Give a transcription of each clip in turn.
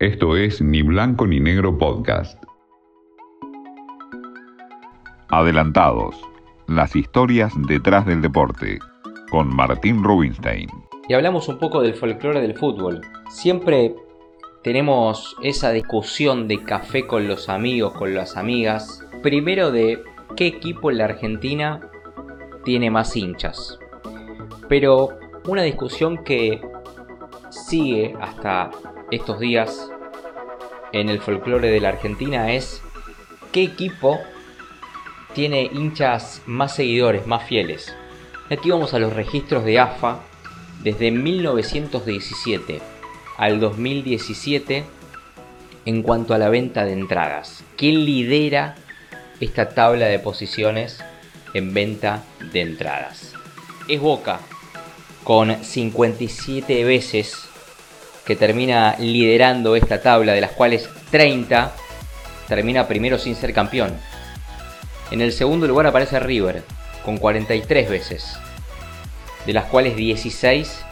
Esto es Ni Blanco ni Negro Podcast. Adelantados. Las historias detrás del deporte. Con Martín Rubinstein. Y hablamos un poco del folclore del fútbol. Siempre tenemos esa discusión de café con los amigos, con las amigas. Primero de qué equipo en la Argentina tiene más hinchas. Pero una discusión que sigue hasta estos días en el folclore de la Argentina es qué equipo tiene hinchas más seguidores, más fieles. Aquí vamos a los registros de AFA desde 1917 al 2017 en cuanto a la venta de entradas. ¿Quién lidera esta tabla de posiciones en venta de entradas? Es Boca, con 57 veces que termina liderando esta tabla, de las cuales 30 termina primero sin ser campeón. En el segundo lugar aparece River, con 43 veces, de las cuales 16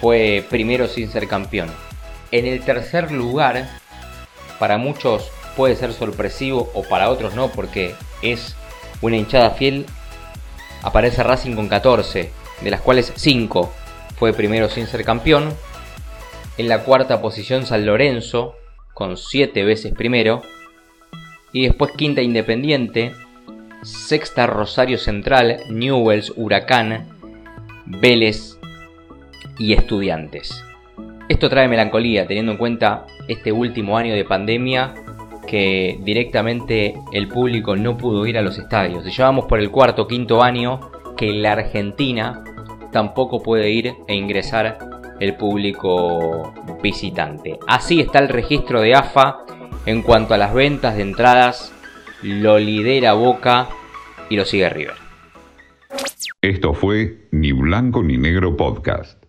fue primero sin ser campeón. En el tercer lugar, para muchos puede ser sorpresivo o para otros no, porque es una hinchada fiel, aparece Racing con 14, de las cuales 5 fue primero sin ser campeón. En la cuarta posición San Lorenzo, con 7 veces primero. Y después quinta Independiente. Sexta Rosario Central, Newells, Huracán, Vélez y Estudiantes. Esto trae melancolía teniendo en cuenta este último año de pandemia que directamente el público no pudo ir a los estadios. Llevamos por el cuarto quinto año que la Argentina tampoco puede ir e ingresar el público visitante. Así está el registro de AFA en cuanto a las ventas de entradas, lo lidera Boca y lo sigue River. Esto fue Ni Blanco ni Negro Podcast.